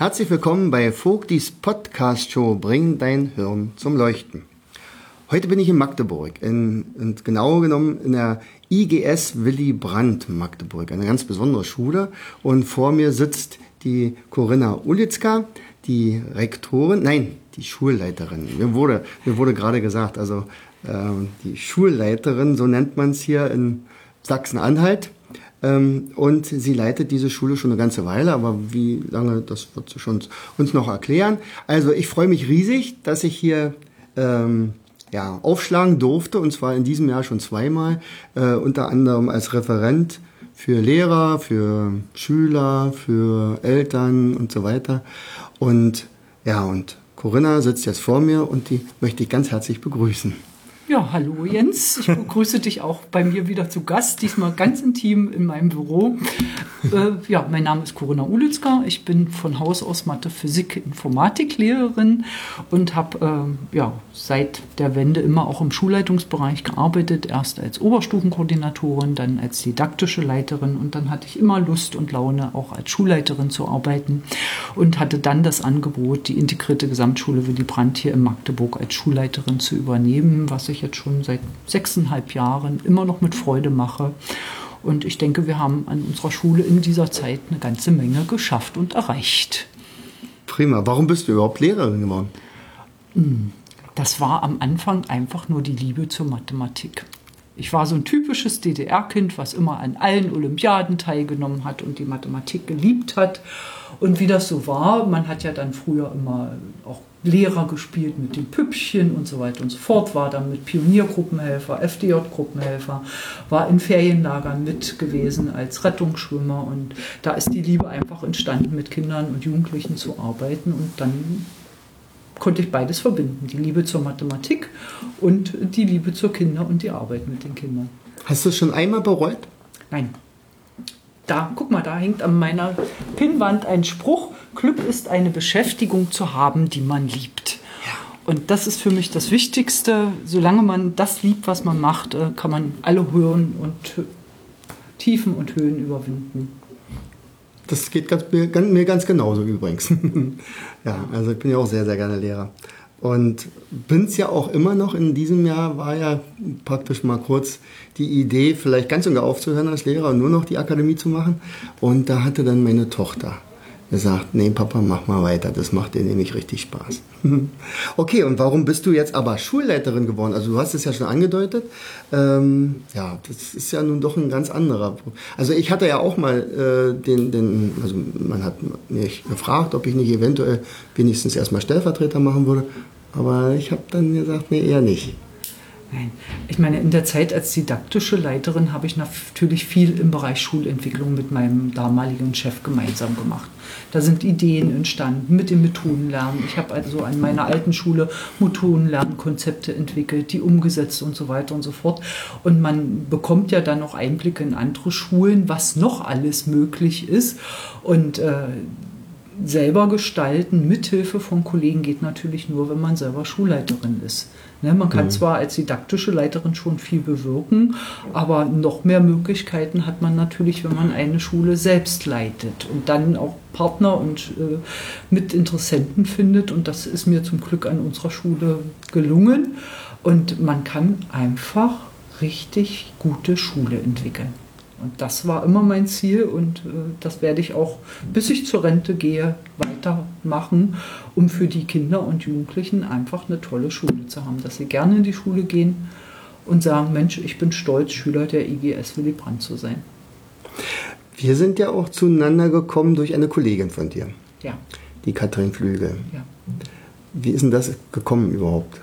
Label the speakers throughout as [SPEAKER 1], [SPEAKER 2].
[SPEAKER 1] Herzlich willkommen bei Vogtis Podcast Show Bring dein Hirn zum Leuchten. Heute bin ich in Magdeburg, in, und genau genommen in der IGS Willy Brandt Magdeburg, eine ganz besondere Schule. Und vor mir sitzt die Corinna Ulitzka, die Rektorin, nein, die Schulleiterin. Mir wurde, mir wurde gerade gesagt, also äh, die Schulleiterin, so nennt man es hier in Sachsen-Anhalt. Ähm, und sie leitet diese Schule schon eine ganze Weile, aber wie lange, das wird sie schon uns noch erklären. Also ich freue mich riesig, dass ich hier ähm, ja, aufschlagen durfte, und zwar in diesem Jahr schon zweimal, äh, unter anderem als Referent für Lehrer, für Schüler, für Eltern und so weiter. Und ja, und Corinna sitzt jetzt vor mir und die möchte ich ganz herzlich begrüßen.
[SPEAKER 2] Ja, hallo Jens. Ich begrüße dich auch bei mir wieder zu Gast, diesmal ganz intim in meinem Büro. Äh, ja, mein Name ist Corinna Ulitzka. Ich bin von Haus aus Mathe, Physik, Informatiklehrerin und habe äh, ja, seit der Wende immer auch im Schulleitungsbereich gearbeitet. Erst als Oberstufenkoordinatorin, dann als didaktische Leiterin und dann hatte ich immer Lust und Laune, auch als Schulleiterin zu arbeiten und hatte dann das Angebot, die integrierte Gesamtschule Willy Brandt hier in Magdeburg als Schulleiterin zu übernehmen, was ich ich jetzt schon seit sechseinhalb Jahren immer noch mit Freude mache. Und ich denke, wir haben an unserer Schule in dieser Zeit eine ganze Menge geschafft und erreicht.
[SPEAKER 1] Prima. Warum bist du überhaupt Lehrerin geworden?
[SPEAKER 2] Hm, das war am Anfang einfach nur die Liebe zur Mathematik. Ich war so ein typisches DDR-Kind, was immer an allen Olympiaden teilgenommen hat und die Mathematik geliebt hat. Und wie das so war, man hat ja dann früher immer auch Lehrer gespielt mit den Püppchen und so weiter und so fort, war dann mit Pioniergruppenhelfer, FDJ-Gruppenhelfer, war in Ferienlagern mit gewesen als Rettungsschwimmer und da ist die Liebe einfach entstanden, mit Kindern und Jugendlichen zu arbeiten und dann konnte ich beides verbinden, die Liebe zur Mathematik und die Liebe zur Kinder und die Arbeit mit den Kindern.
[SPEAKER 1] Hast du es schon einmal bereut?
[SPEAKER 2] Nein. Da, guck mal, da hängt an meiner Pinnwand ein Spruch, Glück ist eine Beschäftigung zu haben, die man liebt. Und das ist für mich das Wichtigste. Solange man das liebt, was man macht, äh, kann man alle Höhen und Tiefen und Höhen überwinden.
[SPEAKER 1] Das geht ganz, mir ganz genauso übrigens. ja, also ich bin ja auch sehr, sehr gerne Lehrer. Und bin es ja auch immer noch. In diesem Jahr war ja praktisch mal kurz die Idee, vielleicht ganz und gar aufzuhören als Lehrer und nur noch die Akademie zu machen. Und da hatte dann meine Tochter gesagt, nee, Papa, mach mal weiter, das macht dir nämlich richtig Spaß. okay, und warum bist du jetzt aber Schulleiterin geworden? Also du hast es ja schon angedeutet. Ähm, ja, das ist ja nun doch ein ganz anderer. Also ich hatte ja auch mal äh, den, den, also man hat mich gefragt, ob ich nicht eventuell wenigstens erstmal Stellvertreter machen würde. Aber ich habe dann gesagt, nee, eher nicht.
[SPEAKER 2] Nein. Ich meine, in der Zeit als didaktische Leiterin habe ich natürlich viel im Bereich Schulentwicklung mit meinem damaligen Chef gemeinsam gemacht. Da sind Ideen entstanden mit dem Methodenlernen. Ich habe also an meiner alten Schule Methodenlernkonzepte entwickelt, die umgesetzt und so weiter und so fort. Und man bekommt ja dann noch Einblicke in andere Schulen, was noch alles möglich ist. Und äh, selber gestalten, mithilfe von Kollegen, geht natürlich nur, wenn man selber Schulleiterin ist. Ne, man kann mhm. zwar als didaktische Leiterin schon viel bewirken, aber noch mehr Möglichkeiten hat man natürlich, wenn man eine Schule selbst leitet und dann auch Partner und äh, Mitinteressenten findet. Und das ist mir zum Glück an unserer Schule gelungen. Und man kann einfach richtig gute Schule entwickeln. Und das war immer mein Ziel und äh, das werde ich auch, bis ich zur Rente gehe, weitermachen, um für die Kinder und Jugendlichen einfach eine tolle Schule zu haben, dass sie gerne in die Schule gehen und sagen, Mensch, ich bin stolz, Schüler der IGS Willy Brandt zu sein.
[SPEAKER 1] Wir sind ja auch zueinander gekommen durch eine Kollegin von dir.
[SPEAKER 2] Ja.
[SPEAKER 1] Die Katrin Flügel. Ja. Wie ist denn das gekommen überhaupt?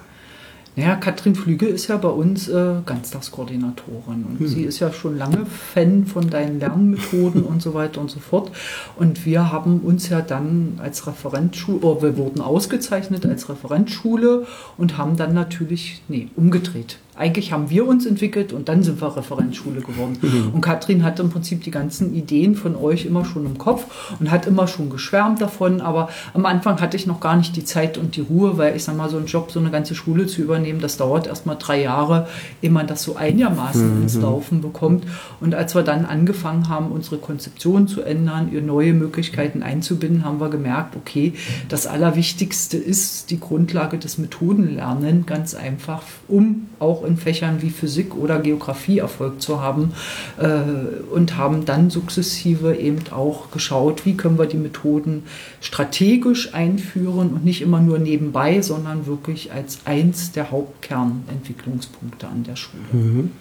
[SPEAKER 2] Naja, Katrin Flüge ist ja bei uns äh, Ganztagskoordinatorin und hm. sie ist ja schon lange Fan von deinen Lernmethoden und so weiter und so fort. Und wir haben uns ja dann als Referentschule, oder wir wurden ausgezeichnet als Referentschule und haben dann natürlich, nee, umgedreht eigentlich haben wir uns entwickelt und dann sind wir Referenzschule geworden. Mhm. Und Katrin hat im Prinzip die ganzen Ideen von euch immer schon im Kopf und hat immer schon geschwärmt davon. Aber am Anfang hatte ich noch gar nicht die Zeit und die Ruhe, weil ich sag mal, so einen Job, so eine ganze Schule zu übernehmen, das dauert erst mal drei Jahre, ehe man das so einigermaßen mhm. ins Laufen bekommt. Und als wir dann angefangen haben, unsere Konzeption zu ändern, ihr neue Möglichkeiten einzubinden, haben wir gemerkt, okay, das Allerwichtigste ist die Grundlage des Methodenlernen, ganz einfach, um auch in Fächern wie Physik oder Geografie Erfolg zu haben äh, und haben dann sukzessive eben auch geschaut, wie können wir die Methoden strategisch einführen und nicht immer nur nebenbei, sondern wirklich als eins der Hauptkernentwicklungspunkte an der Schule.
[SPEAKER 1] Mhm.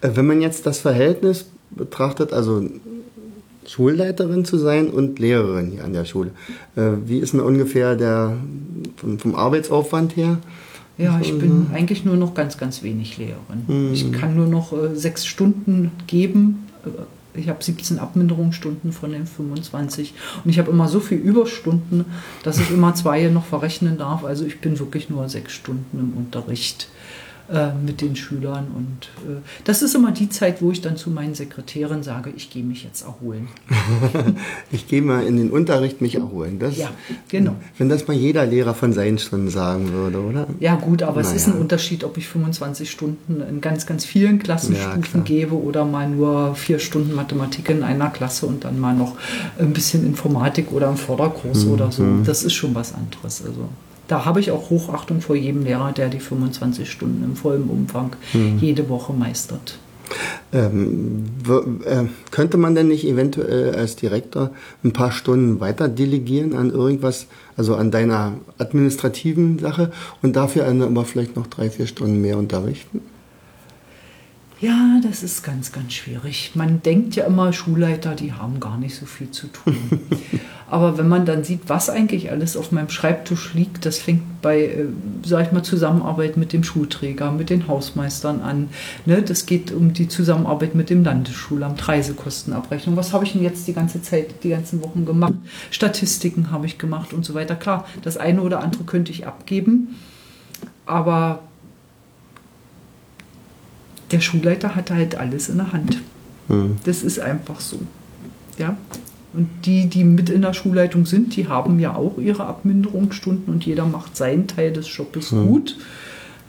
[SPEAKER 1] Äh, wenn man jetzt das Verhältnis betrachtet, also Schulleiterin zu sein und Lehrerin hier an der Schule. Äh, wie ist denn ungefähr der vom, vom Arbeitsaufwand her?
[SPEAKER 2] Ja, ich bin eigentlich nur noch ganz, ganz wenig Lehrerin. Mhm. Ich kann nur noch äh, sechs Stunden geben. Äh, ich habe 17 Abminderungsstunden von den 25 und ich habe immer so viel Überstunden, dass ich immer zwei noch verrechnen darf. Also ich bin wirklich nur sechs Stunden im Unterricht. Äh, mit den Schülern. Und äh, das ist immer die Zeit, wo ich dann zu meinen Sekretären sage, ich gehe mich jetzt erholen.
[SPEAKER 1] ich gehe mal in den Unterricht mich erholen. Das,
[SPEAKER 2] ja, genau.
[SPEAKER 1] Wenn das mal jeder Lehrer von seinen Stunden sagen würde, oder?
[SPEAKER 2] Ja gut, aber naja. es ist ein Unterschied, ob ich 25 Stunden in ganz, ganz vielen Klassenstufen ja, gebe oder mal nur vier Stunden Mathematik in einer Klasse und dann mal noch ein bisschen Informatik oder einen Förderkurs mhm. oder so. Das ist schon was anderes. Also da habe ich auch Hochachtung vor jedem Lehrer, der die 25 Stunden im vollen Umfang mhm. jede Woche meistert.
[SPEAKER 1] Ähm, äh, könnte man denn nicht eventuell als Direktor ein paar Stunden weiter delegieren an irgendwas, also an deiner administrativen Sache und dafür aber vielleicht noch drei, vier Stunden mehr unterrichten?
[SPEAKER 2] Ja, das ist ganz, ganz schwierig. Man denkt ja immer, Schulleiter, die haben gar nicht so viel zu tun. Aber wenn man dann sieht, was eigentlich alles auf meinem Schreibtisch liegt, das fängt bei, äh, sag ich mal, Zusammenarbeit mit dem Schulträger, mit den Hausmeistern an. Ne? Das geht um die Zusammenarbeit mit dem Landesschulamt, Reisekostenabrechnung. Was habe ich denn jetzt die ganze Zeit, die ganzen Wochen gemacht? Statistiken habe ich gemacht und so weiter. Klar, das eine oder andere könnte ich abgeben, aber der Schulleiter hat halt alles in der Hand. Mhm. Das ist einfach so. Ja, und die, die mit in der Schulleitung sind, die haben ja auch ihre Abminderungsstunden und jeder macht seinen Teil des Jobs mhm. gut.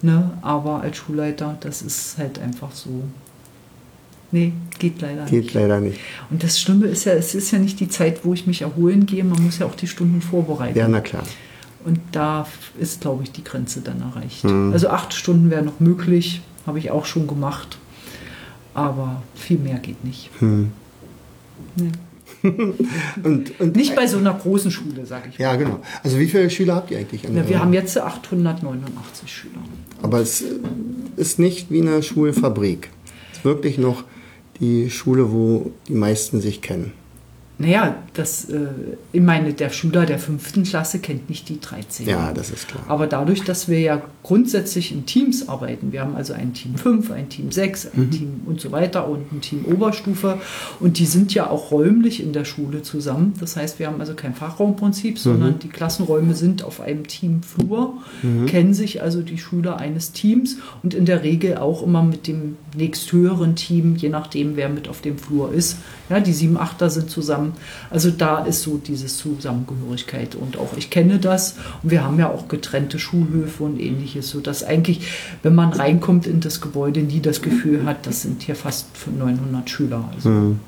[SPEAKER 2] Ne? Aber als Schulleiter, das ist halt einfach so. Nee, geht leider
[SPEAKER 1] geht nicht. Geht leider nicht.
[SPEAKER 2] Und das Schlimme ist ja, es ist ja nicht die Zeit, wo ich mich erholen gehe, man muss ja auch die Stunden vorbereiten.
[SPEAKER 1] Ja, na klar.
[SPEAKER 2] Und da ist, glaube ich, die Grenze dann erreicht. Mhm. Also acht Stunden wäre noch möglich, habe ich auch schon gemacht. Aber viel mehr geht nicht. Mhm.
[SPEAKER 1] Nee.
[SPEAKER 2] und, und Nicht bei so einer großen Schule, sage ich
[SPEAKER 1] Ja, mal. genau. Also wie viele Schüler habt ihr eigentlich?
[SPEAKER 2] Ja, wir haben jetzt 889 Schüler.
[SPEAKER 1] Aber es ist nicht wie eine Schulfabrik. Es ist wirklich noch die Schule, wo die meisten sich kennen.
[SPEAKER 2] Naja, das, äh, ich meine, der Schüler der fünften Klasse kennt nicht die 13.
[SPEAKER 1] Ja, das ist klar.
[SPEAKER 2] Aber dadurch, dass wir ja grundsätzlich in Teams arbeiten, wir haben also ein Team 5, ein Team 6, ein mhm. Team und so weiter und ein Team Oberstufe und die sind ja auch räumlich in der Schule zusammen. Das heißt, wir haben also kein Fachraumprinzip, mhm. sondern die Klassenräume sind auf einem Teamflur, mhm. kennen sich also die Schüler eines Teams und in der Regel auch immer mit dem nächsthöheren Team, je nachdem, wer mit auf dem Flur ist. Ja, die 7 8er sind zusammen also da ist so diese Zusammengehörigkeit und auch ich kenne das und wir haben ja auch getrennte Schulhöfe und ähnliches, sodass eigentlich, wenn man reinkommt in das Gebäude, nie das Gefühl hat, das sind hier fast 900 Schüler. Also mhm.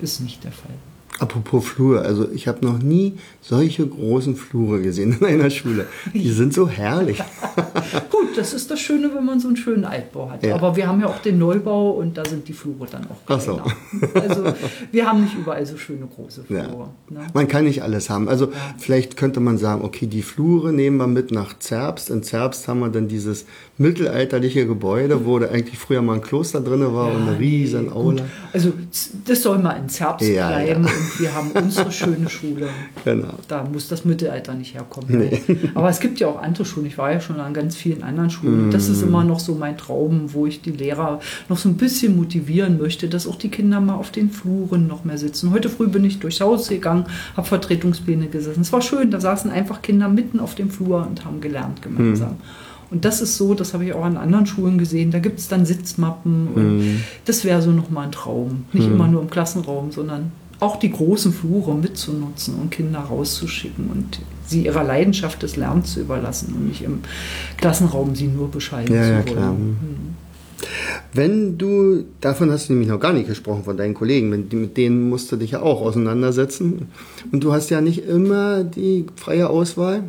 [SPEAKER 2] ist nicht der Fall.
[SPEAKER 1] Apropos Flur, also ich habe noch nie solche großen Flure gesehen in einer Schule. Die sind so herrlich.
[SPEAKER 2] Gut, das ist das Schöne, wenn man so einen schönen Altbau hat. Ja. Aber wir haben ja auch den Neubau und da sind die Flure dann auch kleiner. So. Also wir haben nicht überall so schöne große Flure.
[SPEAKER 1] Ja. Ne? Man kann nicht alles haben. Also ja. vielleicht könnte man sagen, okay, die Flure nehmen wir mit nach Zerbst. In Zerbst haben wir dann dieses mittelalterliche Gebäude, wo da eigentlich früher mal ein Kloster drin war und eine riesen Aula. Gut.
[SPEAKER 2] Also das soll mal in Zerbst bleiben wir haben unsere schöne Schule. Genau. Da muss das Mittelalter nicht herkommen. Nee. Aber es gibt ja auch andere Schulen. Ich war ja schon an ganz vielen anderen Schulen. Das ist immer noch so mein Traum, wo ich die Lehrer noch so ein bisschen motivieren möchte, dass auch die Kinder mal auf den Fluren noch mehr sitzen. Heute früh bin ich durchs Haus gegangen, habe Vertretungspläne gesessen. Es war schön, da saßen einfach Kinder mitten auf dem Flur und haben gelernt gemeinsam. Mhm. Und das ist so, das habe ich auch an anderen Schulen gesehen, da gibt es dann Sitzmappen und mhm. das wäre so nochmal ein Traum. Nicht mhm. immer nur im Klassenraum, sondern auch die großen Flure mitzunutzen und Kinder rauszuschicken und sie ihrer Leidenschaft des Lernens zu überlassen und nicht im Klassenraum sie nur bescheiden ja, zu wollen. Ja, klar. Mhm.
[SPEAKER 1] Wenn du, davon hast du nämlich noch gar nicht gesprochen, von deinen Kollegen, mit denen musst du dich ja auch auseinandersetzen. Und du hast ja nicht immer die freie Auswahl.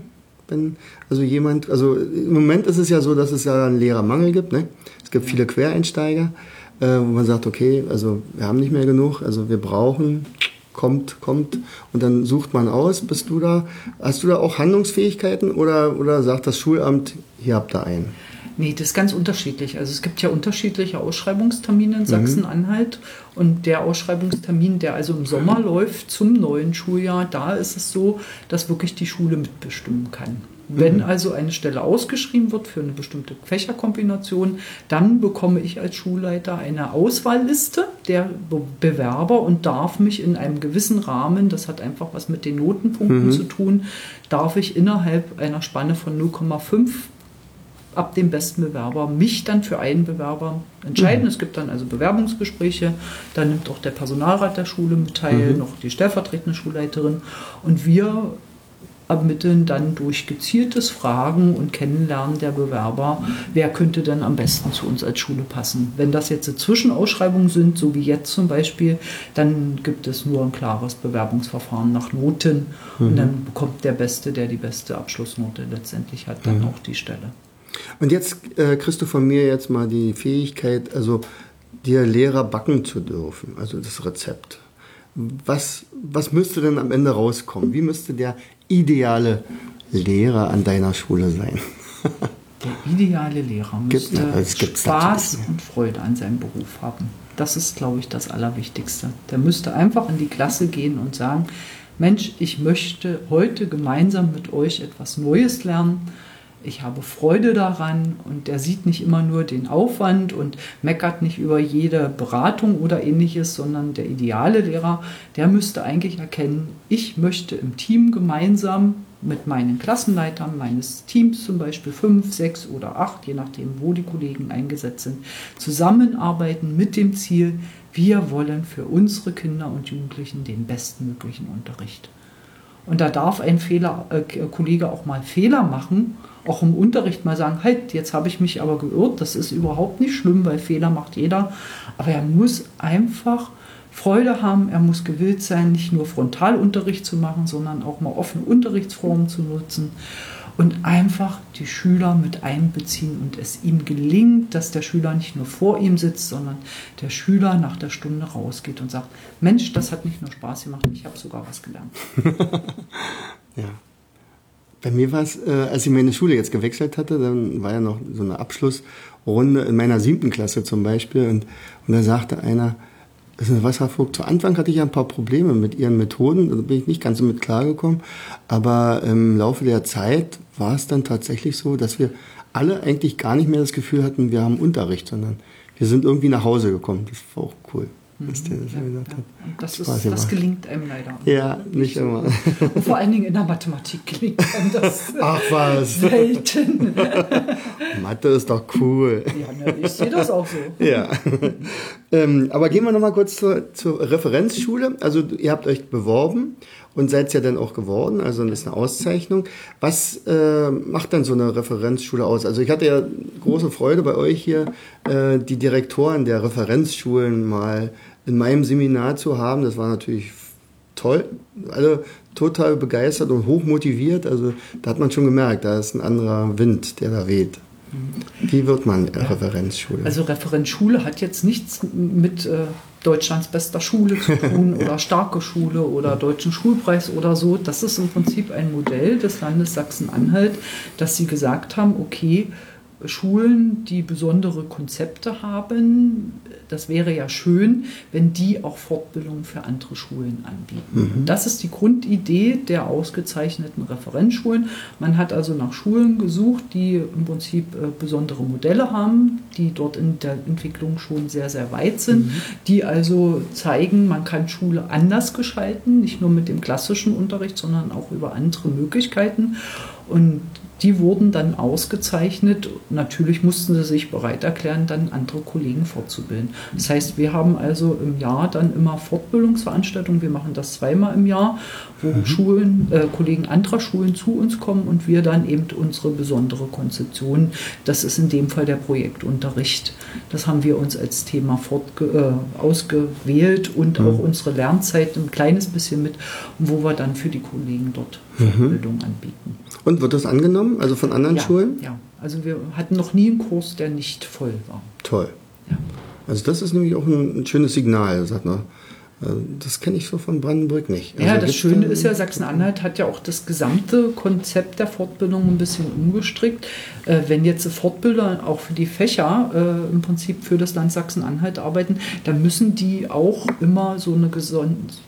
[SPEAKER 1] Wenn also jemand, also im Moment ist es ja so, dass es ja einen Lehrermangel gibt. Ne? Es gibt viele Quereinsteiger äh, wo man sagt, okay, also wir haben nicht mehr genug, also wir brauchen, kommt, kommt und dann sucht man aus. Bist du da, hast du da auch Handlungsfähigkeiten oder, oder sagt das Schulamt, hier habt ihr einen?
[SPEAKER 2] Nee, das ist ganz unterschiedlich. Also es gibt ja unterschiedliche Ausschreibungstermine in mhm. Sachsen-Anhalt. Und der Ausschreibungstermin, der also im Sommer läuft zum neuen Schuljahr, da ist es so, dass wirklich die Schule mitbestimmen kann. Wenn mhm. also eine Stelle ausgeschrieben wird für eine bestimmte Fächerkombination, dann bekomme ich als Schulleiter eine Auswahlliste der Bewerber und darf mich in einem gewissen Rahmen, das hat einfach was mit den Notenpunkten mhm. zu tun, darf ich innerhalb einer Spanne von 0,5 ab dem besten Bewerber mich dann für einen Bewerber entscheiden. Mhm. Es gibt dann also Bewerbungsgespräche, da nimmt auch der Personalrat der Schule mit teil, mhm. noch die stellvertretende Schulleiterin und wir ermitteln dann durch gezieltes Fragen und Kennenlernen der Bewerber, wer könnte denn am besten zu uns als Schule passen. Wenn das jetzt Zwischenausschreibungen sind, so wie jetzt zum Beispiel, dann gibt es nur ein klares Bewerbungsverfahren nach Noten mhm. und dann bekommt der Beste, der die beste Abschlussnote letztendlich hat, dann mhm. auch die Stelle.
[SPEAKER 1] Und jetzt äh, kriegst du von mir jetzt mal die Fähigkeit, also dir Lehrer backen zu dürfen, also das Rezept. Was, was müsste denn am Ende rauskommen? Wie müsste der ideale Lehrer an deiner Schule sein?
[SPEAKER 2] Der ideale Lehrer müsste gibt, Spaß und Freude an seinem Beruf haben. Das ist, glaube ich, das Allerwichtigste. Der müsste einfach in die Klasse gehen und sagen, Mensch, ich möchte heute gemeinsam mit euch etwas Neues lernen ich habe Freude daran und der sieht nicht immer nur den Aufwand und meckert nicht über jede Beratung oder ähnliches, sondern der ideale Lehrer, der müsste eigentlich erkennen, ich möchte im Team gemeinsam mit meinen Klassenleitern meines Teams, zum Beispiel fünf, sechs oder acht, je nachdem, wo die Kollegen eingesetzt sind, zusammenarbeiten mit dem Ziel, wir wollen für unsere Kinder und Jugendlichen den bestmöglichen Unterricht. Und da darf ein Fehler, äh, Kollege auch mal Fehler machen auch im Unterricht mal sagen, halt, jetzt habe ich mich aber geirrt, das ist überhaupt nicht schlimm, weil Fehler macht jeder. Aber er muss einfach Freude haben, er muss gewillt sein, nicht nur Frontalunterricht zu machen, sondern auch mal offene Unterrichtsformen zu nutzen und einfach die Schüler mit einbeziehen und es ihm gelingt, dass der Schüler nicht nur vor ihm sitzt, sondern der Schüler nach der Stunde rausgeht und sagt, Mensch, das hat nicht nur Spaß gemacht, ich habe sogar was gelernt.
[SPEAKER 1] ja. Bei mir war es, äh, als ich meine Schule jetzt gewechselt hatte, dann war ja noch so eine Abschlussrunde in meiner siebten Klasse zum Beispiel. Und, und da sagte einer, ist ein Wasservogt. Zu Anfang hatte ich ja ein paar Probleme mit ihren Methoden, da bin ich nicht ganz so mit klargekommen. Aber im Laufe der Zeit war es dann tatsächlich so, dass wir alle eigentlich gar nicht mehr das Gefühl hatten, wir haben Unterricht, sondern wir sind irgendwie nach Hause gekommen. Das war auch cool
[SPEAKER 2] dass der das ja, gesagt hat. Das, ist, das gelingt einem leider.
[SPEAKER 1] Ja, nicht immer.
[SPEAKER 2] Und vor allen Dingen in der Mathematik gelingt einem das
[SPEAKER 1] Ach was.
[SPEAKER 2] selten.
[SPEAKER 1] Mathe ist doch cool.
[SPEAKER 2] Ja, ne, ich sehe das auch so.
[SPEAKER 1] Ja. ähm, aber gehen wir nochmal kurz zur, zur Referenzschule. Also ihr habt euch beworben und seid es ja dann auch geworden, also das ist eine Auszeichnung. Was äh, macht dann so eine Referenzschule aus? Also ich hatte ja große Freude bei euch hier, äh, die Direktoren der Referenzschulen mal in meinem Seminar zu haben. Das war natürlich toll. Alle total begeistert und hochmotiviert. Also da hat man schon gemerkt, da ist ein anderer Wind, der da weht. Wie wird man Referenzschule?
[SPEAKER 2] Also Referenzschule hat jetzt nichts mit äh, Deutschlands bester Schule zu tun oder starke Schule oder deutschen Schulpreis oder so. Das ist im Prinzip ein Modell des Landes Sachsen-Anhalt, dass sie gesagt haben, okay, Schulen, die besondere Konzepte haben, das wäre ja schön, wenn die auch Fortbildung für andere Schulen anbieten. Mhm. Das ist die Grundidee der ausgezeichneten Referenzschulen. Man hat also nach Schulen gesucht, die im Prinzip äh, besondere Modelle haben, die dort in der Entwicklung schon sehr, sehr weit sind, mhm. die also zeigen, man kann Schule anders gestalten, nicht nur mit dem klassischen Unterricht, sondern auch über andere Möglichkeiten. Und die wurden dann ausgezeichnet. Natürlich mussten sie sich bereit erklären, dann andere Kollegen fortzubilden. Das heißt, wir haben also im Jahr dann immer Fortbildungsveranstaltungen. Wir machen das zweimal im Jahr, wo mhm. Schulen, äh, Kollegen anderer Schulen zu uns kommen und wir dann eben unsere besondere Konzeption, das ist in dem Fall der Projektunterricht. Das haben wir uns als Thema fortge äh, ausgewählt und mhm. auch unsere Lernzeit ein kleines bisschen mit, wo wir dann für die Kollegen dort mhm. Fortbildung anbieten.
[SPEAKER 1] Und wird das angenommen, also von anderen
[SPEAKER 2] ja,
[SPEAKER 1] Schulen?
[SPEAKER 2] Ja, also wir hatten noch nie einen Kurs, der nicht voll war.
[SPEAKER 1] Toll. Ja. Also das ist nämlich auch ein, ein schönes Signal, sagt man. Äh, das kenne ich so von Brandenburg nicht.
[SPEAKER 2] Also ja, das Schöne ist ja, Sachsen-Anhalt hat ja auch das gesamte Konzept der Fortbildung ein bisschen umgestrickt. Äh, wenn jetzt Fortbilder auch für die Fächer äh, im Prinzip für das Land Sachsen-Anhalt arbeiten, dann müssen die auch immer so eine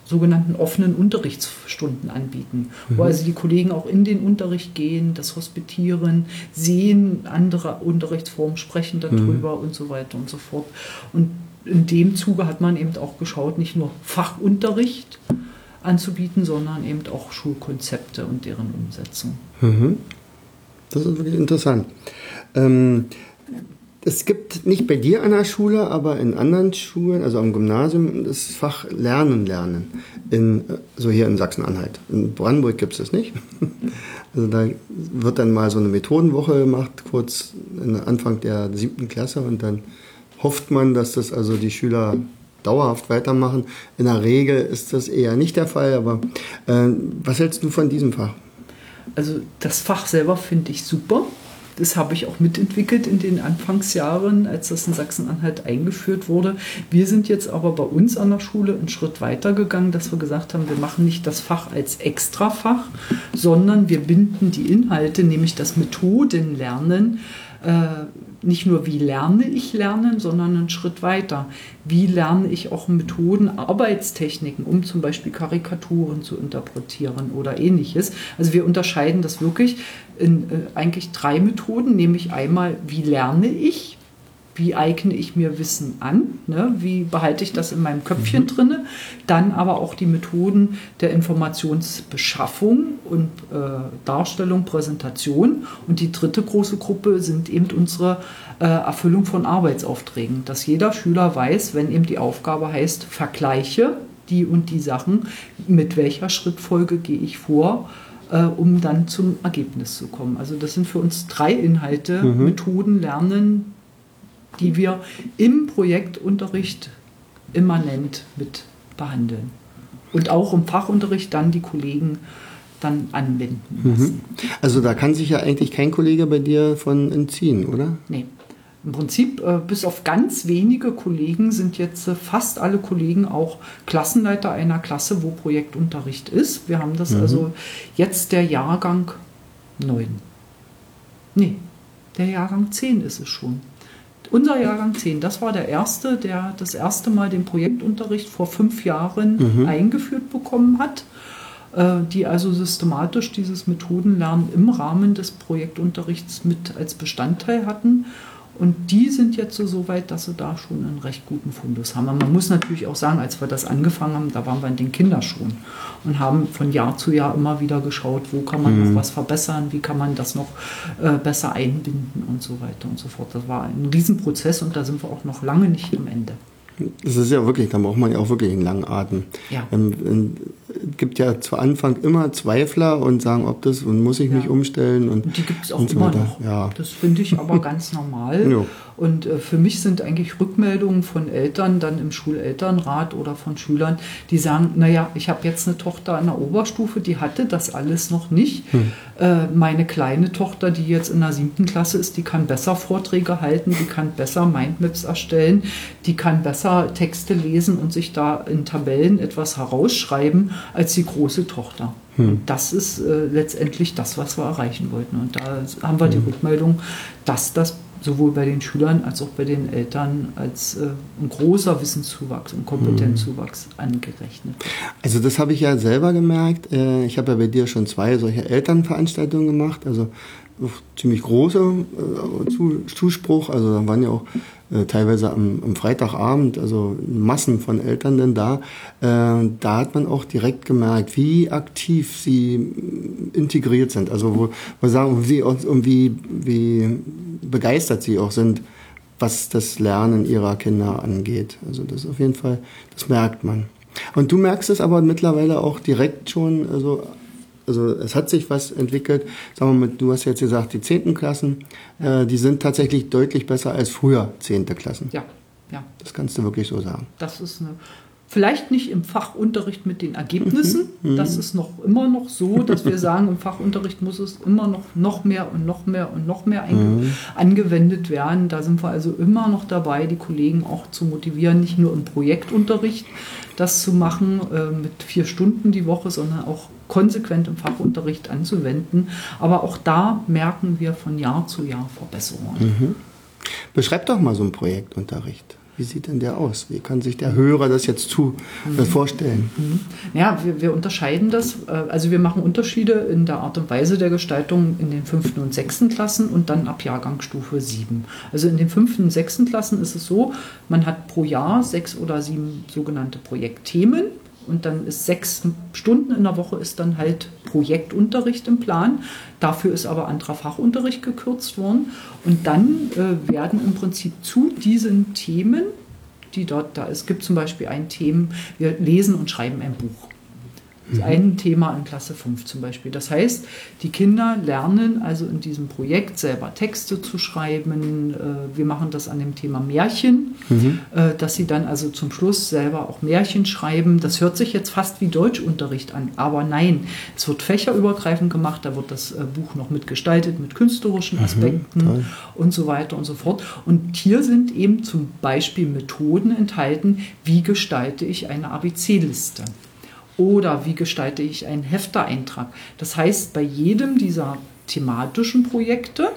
[SPEAKER 2] sogenannten offenen Unterrichtsstunden anbieten, mhm. wo also die Kollegen auch in den Unterricht gehen, das hospitieren, sehen andere Unterrichtsformen, sprechen darüber mhm. und so weiter und so fort. Und in dem Zuge hat man eben auch geschaut, nicht nur Fachunterricht anzubieten, sondern eben auch Schulkonzepte und deren Umsetzung.
[SPEAKER 1] Mhm. Das ist wirklich interessant. Ähm, es gibt nicht bei dir an der Schule, aber in anderen Schulen, also am Gymnasium, das Fach Lernen lernen. In, so hier in Sachsen-Anhalt. In Brandenburg gibt es das nicht. Also da wird dann mal so eine Methodenwoche gemacht, kurz Anfang der siebten Klasse und dann hofft man, dass das also die Schüler dauerhaft weitermachen. In der Regel ist das eher nicht der Fall, aber äh, was hältst du von diesem Fach?
[SPEAKER 2] Also das Fach selber finde ich super. Das habe ich auch mitentwickelt in den Anfangsjahren, als das in Sachsen-Anhalt eingeführt wurde. Wir sind jetzt aber bei uns an der Schule einen Schritt weiter gegangen, dass wir gesagt haben, wir machen nicht das Fach als Extrafach, sondern wir binden die Inhalte, nämlich das Methodenlernen, nicht nur wie lerne ich lernen, sondern einen Schritt weiter. Wie lerne ich auch Methoden, Arbeitstechniken, um zum Beispiel Karikaturen zu interpretieren oder ähnliches. Also wir unterscheiden das wirklich in äh, eigentlich drei Methoden, nämlich einmal, wie lerne ich, wie eigne ich mir Wissen an, ne? wie behalte ich das in meinem Köpfchen mhm. drinne, dann aber auch die Methoden der Informationsbeschaffung und äh, Darstellung, Präsentation und die dritte große Gruppe sind eben unsere äh, Erfüllung von Arbeitsaufträgen, dass jeder Schüler weiß, wenn eben die Aufgabe heißt, vergleiche die und die Sachen, mit welcher Schrittfolge gehe ich vor, äh, um dann zum Ergebnis zu kommen. Also das sind für uns drei Inhalte, mhm. Methoden, Lernen, die wir im Projektunterricht immanent mit behandeln. Und auch im Fachunterricht dann die Kollegen dann anwenden mhm. lassen.
[SPEAKER 1] Also da kann sich ja eigentlich kein Kollege bei dir von entziehen, oder?
[SPEAKER 2] Nee. Im Prinzip, äh, bis auf ganz wenige Kollegen sind jetzt äh, fast alle Kollegen auch Klassenleiter einer Klasse, wo Projektunterricht ist. Wir haben das mhm. also jetzt der Jahrgang 9. Nee, der Jahrgang 10 ist es schon. Unser Jahrgang 10, das war der erste, der das erste Mal den Projektunterricht vor fünf Jahren mhm. eingeführt bekommen hat, äh, die also systematisch dieses Methodenlernen im Rahmen des Projektunterrichts mit als Bestandteil hatten und die sind jetzt so weit, dass sie da schon einen recht guten Fundus haben. Aber man muss natürlich auch sagen, als wir das angefangen haben, da waren wir in den Kinderschuhen und haben von Jahr zu Jahr immer wieder geschaut, wo kann man mhm. noch was verbessern, wie kann man das noch äh, besser einbinden und so weiter und so fort. Das war ein Riesenprozess und da sind wir auch noch lange nicht am Ende.
[SPEAKER 1] Das ist ja wirklich, da braucht man ja auch wirklich einen langen Atem. Ja. Ähm, gibt ja zu Anfang immer Zweifler und sagen, ob das und muss ich ja. mich umstellen. Und,
[SPEAKER 2] die gibt es auch immer noch. Ja. Das finde ich aber ganz normal. Jo. Und äh, für mich sind eigentlich Rückmeldungen von Eltern dann im Schulelternrat oder von Schülern, die sagen, naja, ich habe jetzt eine Tochter in der Oberstufe, die hatte das alles noch nicht. Hm. Äh, meine kleine Tochter, die jetzt in der siebten Klasse ist, die kann besser Vorträge halten, die kann besser Mindmaps erstellen, die kann besser Texte lesen und sich da in Tabellen etwas herausschreiben als die große Tochter. Hm. Das ist äh, letztendlich das, was wir erreichen wollten. Und da haben wir hm. die Rückmeldung, dass das sowohl bei den Schülern als auch bei den Eltern als äh, ein großer Wissenszuwachs und Kompetenzzuwachs mhm. angerechnet.
[SPEAKER 1] Also das habe ich ja selber gemerkt. Äh, ich habe ja bei dir schon zwei solche Elternveranstaltungen gemacht, also ziemlich großer äh, Zuspruch. Also da waren ja auch äh, teilweise am, am, Freitagabend, also Massen von Eltern denn da. Äh, da hat man auch direkt gemerkt, wie aktiv sie integriert sind. Also wo wir sagen, wie, wie, wie begeistert sie auch sind, was das Lernen ihrer Kinder angeht. Also das auf jeden Fall, das merkt man. Und du merkst es aber mittlerweile auch direkt schon, also also es hat sich was entwickelt. Sagen wir mal, du hast jetzt gesagt, die zehnten Klassen, äh, die sind tatsächlich deutlich besser als früher zehnte Klassen.
[SPEAKER 2] Ja, ja.
[SPEAKER 1] Das kannst du wirklich so sagen.
[SPEAKER 2] Das ist eine Vielleicht nicht im Fachunterricht mit den Ergebnissen. Mhm. Das ist noch immer noch so, dass wir sagen, im Fachunterricht muss es immer noch, noch mehr und noch mehr und noch mehr mhm. angewendet werden. Da sind wir also immer noch dabei, die Kollegen auch zu motivieren, nicht nur im Projektunterricht das zu machen äh, mit vier Stunden die Woche, sondern auch konsequent im Fachunterricht anzuwenden. Aber auch da merken wir von Jahr zu Jahr Verbesserungen.
[SPEAKER 1] Mhm. Beschreib doch mal so einen Projektunterricht. Wie sieht denn der aus? Wie kann sich der Hörer das jetzt zu äh, vorstellen?
[SPEAKER 2] Mhm. Ja, wir, wir, unterscheiden das. Äh, also wir machen Unterschiede in der Art und Weise der Gestaltung in den fünften und sechsten Klassen und dann ab Jahrgangsstufe sieben. Also in den fünften und sechsten Klassen ist es so, man hat pro Jahr sechs oder sieben sogenannte Projektthemen und dann ist sechs Stunden in der Woche ist dann halt Projektunterricht im Plan. Dafür ist aber anderer Fachunterricht gekürzt worden. Und dann äh, werden im Prinzip zu diesen Themen, die dort da ist, gibt zum Beispiel ein Thema, wir lesen und schreiben ein Buch. Mhm. Ein Thema in Klasse 5 zum Beispiel. Das heißt, die Kinder lernen also in diesem Projekt selber Texte zu schreiben. Äh, wir machen das an dem Thema Märchen, mhm. Äh, dass sie dann also zum Schluss selber auch Märchen schreiben. Das hört sich jetzt fast wie Deutschunterricht an, aber nein, es wird fächerübergreifend gemacht. Da wird das äh, Buch noch mitgestaltet mit künstlerischen mhm, Aspekten mhm, und so weiter und so fort. Und hier sind eben zum Beispiel Methoden enthalten, wie gestalte ich eine ABC-Liste. Oder wie gestalte ich einen Heftereintrag? Das heißt, bei jedem dieser thematischen Projekte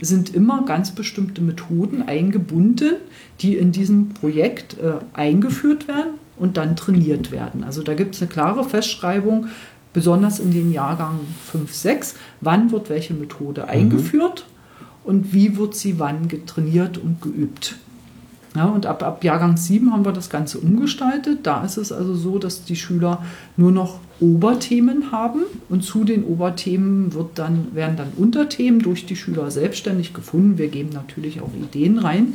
[SPEAKER 2] sind immer ganz bestimmte Methoden eingebunden, die in diesem Projekt äh, eingeführt werden und dann trainiert werden. Also da gibt es eine klare Festschreibung, besonders in den Jahrgang 5, 6, wann wird welche Methode mhm. eingeführt mhm. und wie wird sie wann getrainiert und geübt. Ja, und ab, ab Jahrgang 7 haben wir das Ganze umgestaltet. Da ist es also so, dass die Schüler nur noch Oberthemen haben und zu den Oberthemen wird dann, werden dann Unterthemen durch die Schüler selbstständig gefunden. Wir geben natürlich auch Ideen rein.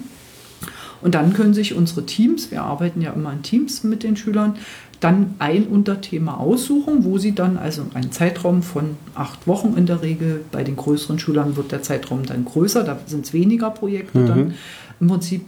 [SPEAKER 2] Und dann können sich unsere Teams, wir arbeiten ja immer in Teams mit den Schülern, dann ein Unterthema aussuchen, wo sie dann also einen Zeitraum von acht Wochen in der Regel, bei den größeren Schülern wird der Zeitraum dann größer, da sind es weniger Projekte mhm. dann im Prinzip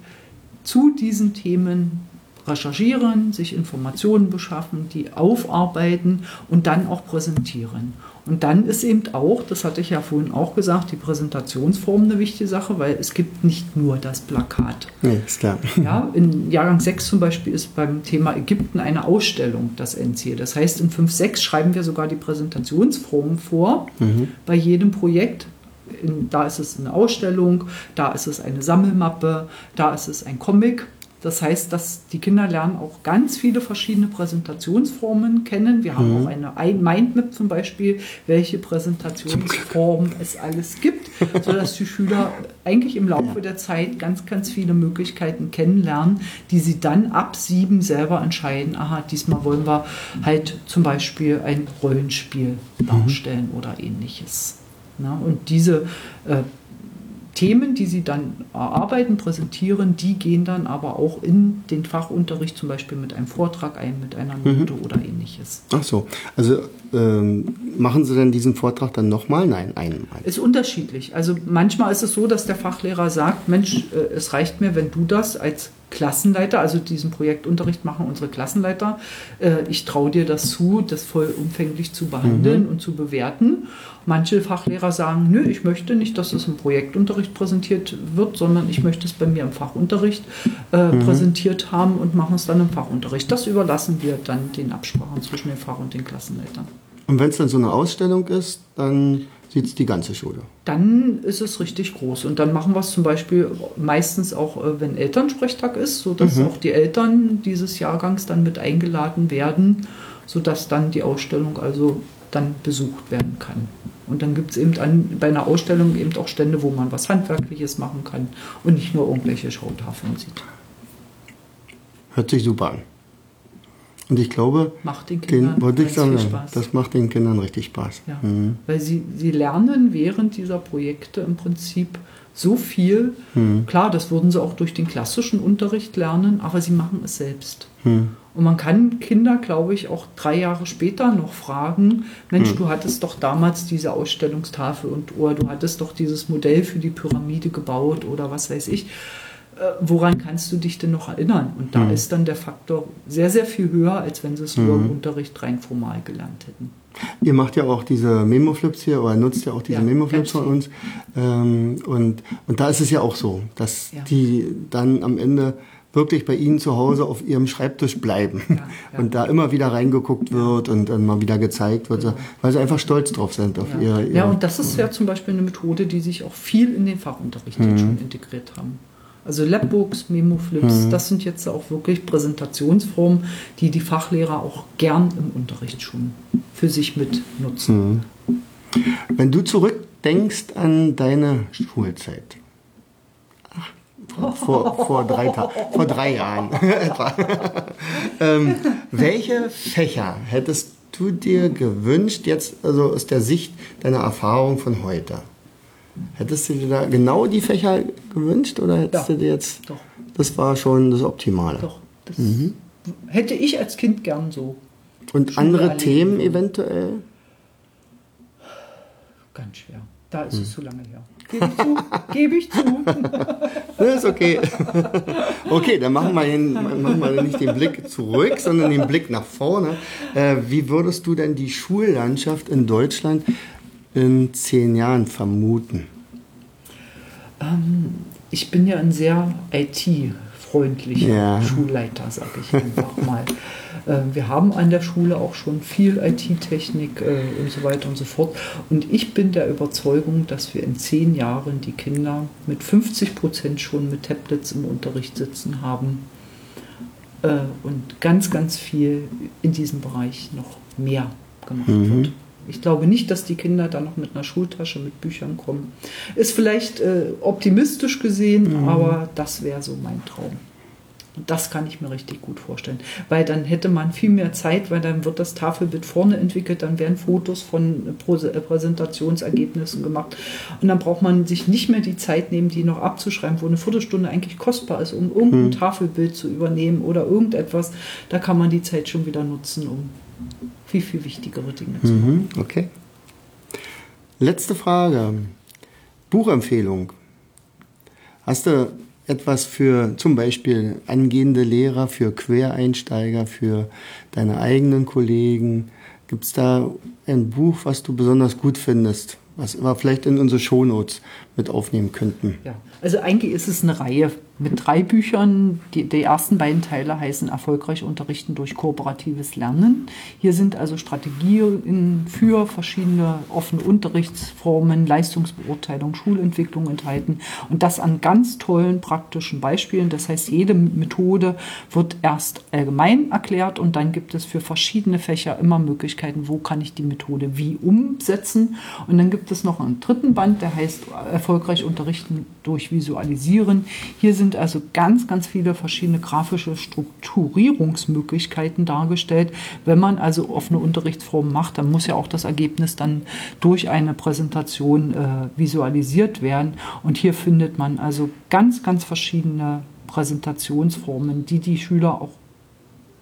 [SPEAKER 2] zu diesen Themen recherchieren, sich Informationen beschaffen, die aufarbeiten und dann auch präsentieren. Und dann ist eben auch, das hatte ich ja vorhin auch gesagt, die Präsentationsform eine wichtige Sache, weil es gibt nicht nur das Plakat.
[SPEAKER 1] Nee, ist klar.
[SPEAKER 2] Ja, in Jahrgang 6 zum Beispiel ist beim Thema Ägypten eine Ausstellung das Endziel. Das heißt, in 5, 6 schreiben wir sogar die Präsentationsform vor mhm. bei jedem Projekt in, da ist es eine Ausstellung, da ist es eine Sammelmappe, da ist es ein Comic. Das heißt, dass die Kinder lernen auch ganz viele verschiedene Präsentationsformen kennen. Wir haben mhm. auch eine Mindmap zum Beispiel, welche Präsentationsformen es alles gibt, sodass die Schüler eigentlich im Laufe der Zeit ganz, ganz viele Möglichkeiten kennenlernen, die sie dann ab sieben selber entscheiden. Aha, diesmal wollen wir halt zum Beispiel ein Rollenspiel mhm. darstellen mhm. oder ähnliches. Na, und diese äh, Themen, die sie dann erarbeiten, präsentieren, die gehen dann aber auch in den Fachunterricht, zum Beispiel mit einem Vortrag ein, mit einer Note mhm. oder ähnliches.
[SPEAKER 1] Ach so, also ähm, machen Sie denn diesen Vortrag dann nochmal? Nein, einmal.
[SPEAKER 2] Ist unterschiedlich. Also manchmal ist es so, dass der Fachlehrer sagt, Mensch, äh, es reicht mir, wenn du das als Klassenleiter, also diesen Projektunterricht machen unsere Klassenleiter. Äh, ich traue dir das zu, das vollumfänglich zu behandeln mhm. und zu bewerten. Manche Fachlehrer sagen, nö, ich möchte nicht, dass es im Projektunterricht präsentiert wird, sondern ich möchte es bei mir im Fachunterricht äh, mhm. präsentiert haben und machen es dann im Fachunterricht. Das überlassen wir dann den Absprachen zwischen dem Fach- und den Klassenleitern.
[SPEAKER 1] Und wenn es dann so eine Ausstellung ist, dann sieht es die ganze Schule.
[SPEAKER 2] Dann ist es richtig groß. Und dann machen wir es zum Beispiel meistens auch, äh, wenn Elternsprechtag ist, sodass mhm. auch die Eltern dieses Jahrgangs dann mit eingeladen werden, sodass dann die Ausstellung also dann besucht werden kann. Und dann gibt es eben an, bei einer Ausstellung eben auch Stände, wo man was Handwerkliches machen kann und nicht nur irgendwelche Schautafeln sieht.
[SPEAKER 1] Hört sich super an. Und ich glaube,
[SPEAKER 2] macht den Kindern
[SPEAKER 1] wollte ich sagen, das macht den Kindern richtig Spaß.
[SPEAKER 2] Ja, mhm. Weil sie, sie lernen während dieser Projekte im Prinzip so viel. Mhm. Klar, das würden sie auch durch den klassischen Unterricht lernen, aber sie machen es selbst. Mhm. Und man kann Kinder, glaube ich, auch drei Jahre später noch fragen, Mensch, mhm. du hattest doch damals diese Ausstellungstafel und oder du hattest doch dieses Modell für die Pyramide gebaut oder was weiß ich. Äh, woran kannst du dich denn noch erinnern? Und da mhm. ist dann der Faktor sehr, sehr viel höher, als wenn sie es nur im mhm. Unterricht rein formal gelernt hätten.
[SPEAKER 1] Ihr macht ja auch diese Memo-Flips hier oder nutzt ja auch diese ja, Memo-Flips von uns. Ähm, und, und da ist es ja auch so, dass ja. die dann am Ende wirklich bei Ihnen zu Hause auf Ihrem Schreibtisch bleiben ja, ja. und da immer wieder reingeguckt wird und dann mal wieder gezeigt wird, weil Sie einfach stolz drauf sind auf
[SPEAKER 2] ja.
[SPEAKER 1] Ihr,
[SPEAKER 2] ihr, Ja, und das ist ja zum Beispiel eine Methode, die sich auch viel in den Fachunterricht mhm. schon integriert haben. Also Labbooks, Memo-Flips, mhm. das sind jetzt auch wirklich Präsentationsformen, die die Fachlehrer auch gern im Unterricht schon für sich mit nutzen.
[SPEAKER 1] Mhm. Wenn du zurückdenkst an deine Schulzeit, vor, vor, drei, vor drei Jahren etwa, ähm, welche Fächer hättest du dir gewünscht, jetzt also aus der Sicht deiner Erfahrung von heute? Hättest du dir da genau die Fächer gewünscht oder hättest ja, du dir jetzt. Doch. Das war schon das Optimale. Doch, das
[SPEAKER 2] mhm. hätte ich als Kind gern so.
[SPEAKER 1] Und andere Themen eventuell?
[SPEAKER 2] Ganz schwer. Da ist hm. es zu lange her. Gebe ich zu. Gebe ich zu.
[SPEAKER 1] das ist okay. Okay, dann machen wir, hin, machen wir nicht den Blick zurück, sondern den Blick nach vorne. Äh, wie würdest du denn die Schullandschaft in Deutschland in zehn Jahren vermuten?
[SPEAKER 2] Ähm, ich bin ja ein sehr IT-freundlicher ja. Schulleiter, sage ich einfach mal. Äh, wir haben an der Schule auch schon viel IT-Technik äh, und so weiter und so fort. Und ich bin der Überzeugung, dass wir in zehn Jahren die Kinder mit 50 Prozent schon mit Tablets im Unterricht sitzen haben äh, und ganz, ganz viel in diesem Bereich noch mehr gemacht mhm. wird. Ich glaube nicht, dass die Kinder dann noch mit einer Schultasche mit Büchern kommen. Ist vielleicht äh, optimistisch gesehen, mhm. aber das wäre so mein Traum. Und das kann ich mir richtig gut vorstellen. Weil dann hätte man viel mehr Zeit, weil dann wird das Tafelbild vorne entwickelt, dann werden Fotos von äh, Präsentationsergebnissen gemacht. Und dann braucht man sich nicht mehr die Zeit nehmen, die noch abzuschreiben, wo eine Viertelstunde eigentlich kostbar ist, um irgendein mhm. Tafelbild zu übernehmen oder irgendetwas. Da kann man die Zeit schon wieder nutzen, um viel, viel wichtigere Dinge zu
[SPEAKER 1] machen. Mhm, okay. Letzte Frage. Buchempfehlung. Hast du etwas für zum Beispiel angehende Lehrer, für Quereinsteiger, für deine eigenen Kollegen? Gibt es da ein Buch, was du besonders gut findest, was wir vielleicht in unsere Shownotes mit aufnehmen könnten?
[SPEAKER 2] Ja, also eigentlich ist es eine Reihe mit drei Büchern. Die, die, ersten beiden Teile heißen Erfolgreich unterrichten durch kooperatives Lernen. Hier sind also Strategien für verschiedene offene Unterrichtsformen, Leistungsbeurteilung, Schulentwicklung enthalten und das an ganz tollen praktischen Beispielen. Das heißt, jede Methode wird erst allgemein erklärt und dann gibt es für verschiedene Fächer immer Möglichkeiten, wo kann ich die Methode wie umsetzen. Und dann gibt es noch einen dritten Band, der heißt erfolgreich unterrichten durch Visualisieren. Hier sind also ganz, ganz viele verschiedene grafische Strukturierungsmöglichkeiten dargestellt. Wenn man also offene Unterrichtsformen macht, dann muss ja auch das Ergebnis dann durch eine Präsentation äh, visualisiert werden. Und hier findet man also ganz, ganz verschiedene Präsentationsformen, die die Schüler auch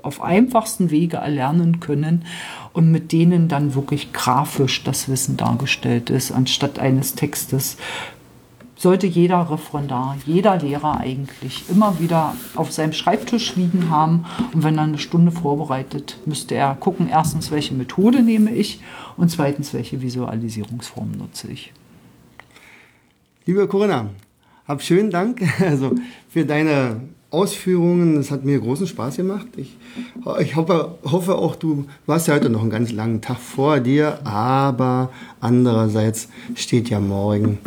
[SPEAKER 2] auf einfachsten Wege erlernen können und mit denen dann wirklich grafisch das Wissen dargestellt ist, anstatt eines Textes. Sollte jeder Referendar, jeder Lehrer eigentlich immer wieder auf seinem Schreibtisch liegen haben. Und wenn er eine Stunde vorbereitet, müsste er gucken, erstens, welche Methode nehme ich und zweitens, welche Visualisierungsform nutze ich.
[SPEAKER 1] Liebe Corinna, hab schönen Dank also für deine Ausführungen. Es hat mir großen Spaß gemacht. Ich, ich hoffe, hoffe auch, du, hast ja heute noch einen ganz langen Tag vor dir, aber andererseits steht ja morgen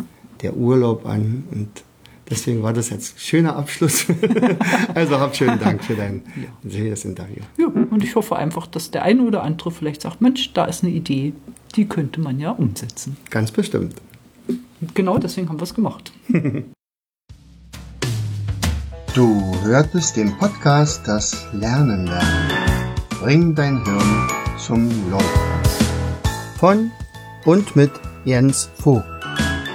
[SPEAKER 1] der Urlaub an und deswegen war das jetzt ein schöner Abschluss. also hab schönen Dank für dein ja. Interview.
[SPEAKER 2] Ja, und ich hoffe einfach, dass der eine oder andere vielleicht sagt, Mensch, da ist eine Idee, die könnte man ja umsetzen.
[SPEAKER 1] Ganz bestimmt.
[SPEAKER 2] Und genau deswegen haben wir es gemacht.
[SPEAKER 1] Du hörtest den Podcast Das Lernen lernen. Bring dein Hirn zum Leuchten. Von und mit Jens Vogt,